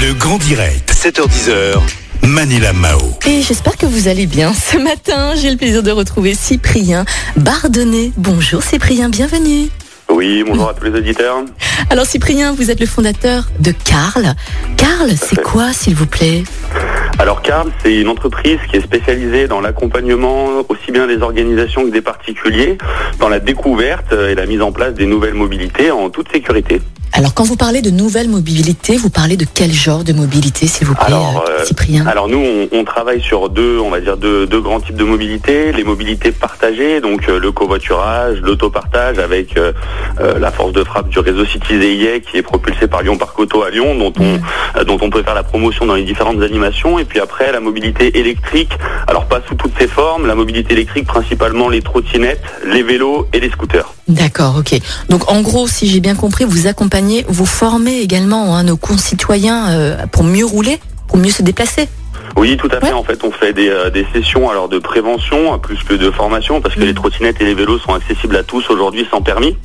Le grand direct, 7h10h. Manila Mao. Et j'espère que vous allez bien. Ce matin, j'ai le plaisir de retrouver Cyprien Bardonnet. Bonjour Cyprien, bienvenue. Oui, bonjour à tous les auditeurs. Alors Cyprien, vous êtes le fondateur de Carl. Carl, c'est quoi s'il vous plaît? Alors Carl, c'est une entreprise qui est spécialisée dans l'accompagnement aussi bien des organisations que des particuliers, dans la découverte et la mise en place des nouvelles mobilités en toute sécurité. Alors quand vous parlez de nouvelle mobilité, vous parlez de quel genre de mobilité s'il vous plaît Alors, euh, euh, Cyprien Alors nous, on, on travaille sur deux, on va dire deux, deux grands types de mobilité. Les mobilités partagées, donc euh, le covoiturage, l'autopartage avec euh, la force de frappe du réseau Citizen qui est propulsé par Lyon Parc Auto à Lyon, dont on, dont on peut faire la promotion dans les différentes animations. Et puis après, la mobilité électrique. Alors pas sous toutes ses formes. La mobilité électrique, principalement les trottinettes, les vélos et les scooters. D'accord, ok. Donc en gros, si j'ai bien compris, vous accompagnez, vous formez également hein, nos concitoyens euh, pour mieux rouler, pour mieux se déplacer. Oui, tout à fait. Ouais. En fait, on fait des, euh, des sessions alors de prévention euh, plus que de formation parce que Mhm. les trottinettes et les vélos sont accessibles à tous aujourd'hui sans permis.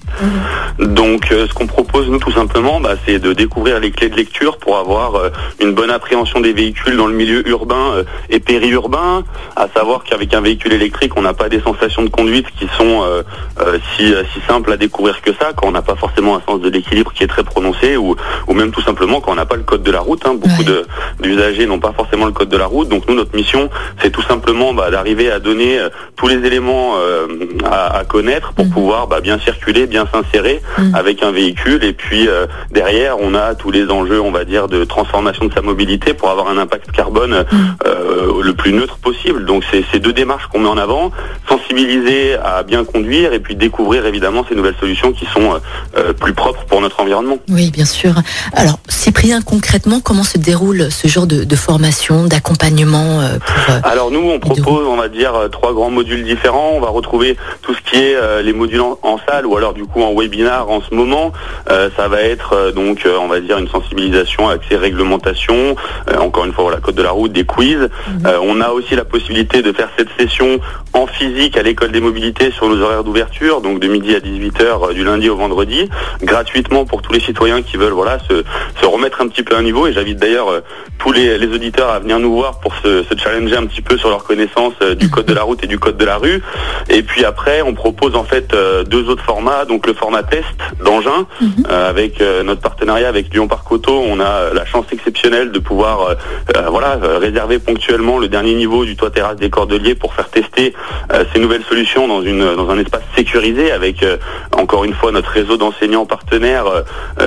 Donc, euh, ce qu'on propose nous tout simplement, bah, c'est de découvrir les clés de lecture pour avoir euh, une bonne appréhension des véhicules dans le milieu urbain euh, et périurbain. À savoir qu'avec un véhicule électrique, on n'a pas des sensations de conduite qui sont si, si simples à découvrir que ça, quand on n'a pas forcément un sens de l'équilibre qui est très prononcé, ou, ou même tout simplement quand on n'a pas le code de la route. hein. Beaucoup Ouais. d'usagers n'ont pas forcément le code de la route. Donc nous, notre mission, c'est tout simplement bah, d'arriver à donner euh, tous les éléments euh, à, à connaître pour Mhm. pouvoir bah, bien circuler, bien s'insérer Mhm. avec un véhicule. Et puis euh, derrière, on a tous les enjeux, on va dire, de transformation de sa mobilité pour avoir un impact carbone Mhm. le plus neutre possible. Donc c'est ces deux démarches qu'on met en avant, sensibiliser à bien conduire et puis découvrir évidemment ces nouvelles solutions qui sont plus propres pour notre environnement. Oui, bien sûr. Alors, Cyprien, concrètement, comment se déroule ce genre de, de formation, d'accompagnement euh, pour... euh, Alors nous, on propose, on va dire, euh, trois grands modules différents. On va retrouver tout ce qui est les modules en, en salle ou alors du coup en webinar en ce moment. Ça va être donc, on va dire, une sensibilisation avec ces réglementations. Euh, encore une fois, voilà, code de la route, des quiz. Mhm. On a aussi la possibilité de faire cette session en physique à l'école des mobilités sur nos horaires d'ouverture, donc de midi à 18h du lundi au vendredi, gratuitement pour tous les citoyens qui veulent voilà se, se remettre un petit peu à niveau. Et j'invite d'ailleurs tous les, les auditeurs à venir nous pour se, se challenger un petit peu sur leur connaissance euh, du code de la route et du code de la rue. Et puis après, on propose en fait euh, deux autres formats, donc le format test d'engin Mhm. euh, avec notre partenariat avec Lyon Parc Auto. On a la chance exceptionnelle de pouvoir euh, voilà réserver ponctuellement le dernier niveau du toit terrasse des Cordeliers pour faire tester euh, ces nouvelles solutions dans une dans un espace sécurisé avec euh, encore une fois notre réseau d'enseignants partenaires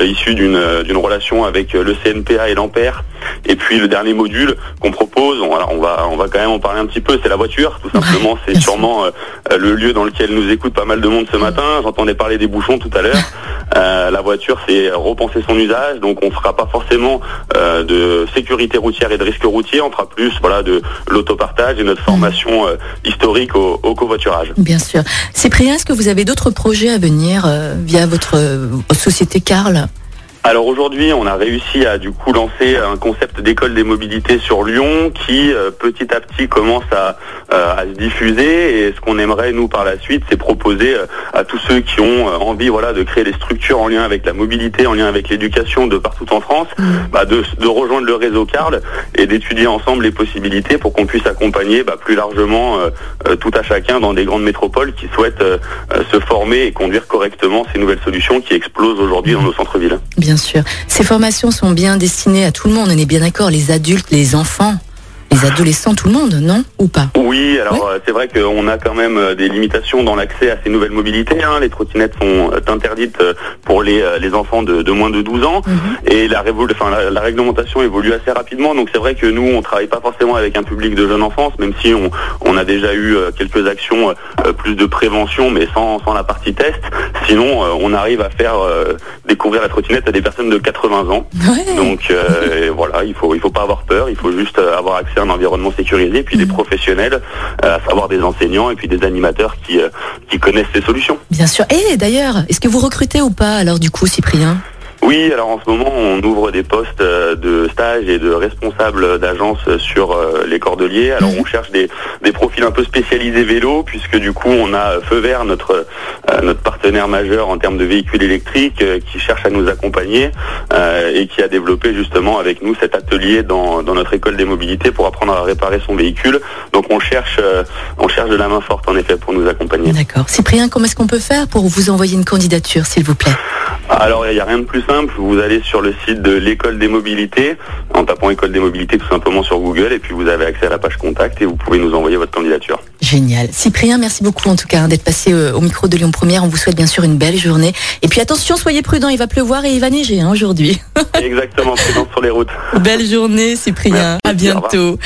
issus d'une d'une relation avec le CNPA et l'Ampère. Et puis le dernier module qu'on propose, on, va on va quand même en parler un petit peu, c'est la voiture. Tout simplement, c'est sûrement euh, euh, le lieu dans lequel nous écoute pas mal de monde ce matin. J'entendais parler des bouchons tout à l'heure. Euh, la voiture, c'est repenser son usage. Donc on fera pas forcément euh, de sécurité routière et de risque routier. On fera plus voilà de l'autopartage et notre formation euh, historique au, au covoiturage. Bien sûr. Cyprien, est-ce que vous avez d'autres projets à venir via votre société Carl? Alors aujourd'hui, on a réussi à du coup lancer un concept d'école des mobilités sur Lyon qui euh, petit à petit commence à, euh, à se diffuser et ce qu'on aimerait nous par la suite, c'est proposer euh, à tous ceux qui ont envie voilà de créer des structures en lien avec la mobilité, en lien avec l'éducation de partout en France, bah, de, de rejoindre le réseau Carl et d'étudier ensemble les possibilités pour qu'on puisse accompagner bah, plus largement euh, tout à chacun dans des grandes métropoles qui souhaitent euh, euh, se former et conduire correctement ces nouvelles solutions qui explosent aujourd'hui dans nos centres-villes. Bien Ces formations sont bien destinées à tout le monde, on est bien d'accord, les adultes, les enfants, les adolescents, tout le monde, non Ou pas Oui, alors euh, c'est vrai qu'on a quand même euh, des limitations dans l'accès à ces nouvelles mobilités. hein. Les trottinettes sont euh, interdites pour les, les enfants de, de moins de 12 ans Mhm. et la, révol- enfin, la, la réglementation évolue assez rapidement. Donc c'est vrai que nous, on travaille pas forcément avec un public de jeune enfance, même si on, on a déjà eu quelques actions plus de prévention, mais sans, sans la partie test. Sinon, on arrive à faire découvrir la trottinette à des personnes de 80 ans. Ouais. Donc euh, voilà, il faut il faut pas avoir peur, il faut juste avoir accès un environnement sécurisé, puis des Mhm. professionnels, euh, à savoir des enseignants et puis des animateurs qui euh, qui connaissent ces solutions. Bien sûr. Et d'ailleurs, est-ce que vous recrutez ou pas alors du coup, Cyprien? Oui, alors en ce moment, on ouvre des postes euh, de stage et de responsable d'agence sur euh, les Cordeliers. Alors on cherche des, des profils un peu spécialisés vélo puisque du coup on a Feu Vert, notre euh, notre partenaire majeur en termes de véhicules électriques, euh, qui cherche à nous accompagner euh, et qui a développé justement avec nous cet atelier dans, dans notre école des mobilités pour apprendre à réparer son véhicule. Donc on cherche euh, on cherche de la main forte en effet pour nous accompagner. D'accord. Cyprien, comment est-ce qu'on peut faire pour vous envoyer une candidature, s'il vous plaît? Alors il n'y a rien de plus simple, vous allez sur le site de l'école des mobilités, en tapant école des mobilités tout simplement sur Google et puis vous avez accès à la page contact et vous pouvez nous envoyer votre candidature. Génial. Cyprien, merci beaucoup en tout cas hein, d'être passé euh, au micro de Lyon Première. On vous souhaite bien sûr une belle journée. Et puis attention, soyez prudents, il va pleuvoir et il va neiger hein, aujourd'hui. Exactement, présent sur les routes. belle journée, Cyprien. Merci, à bientôt.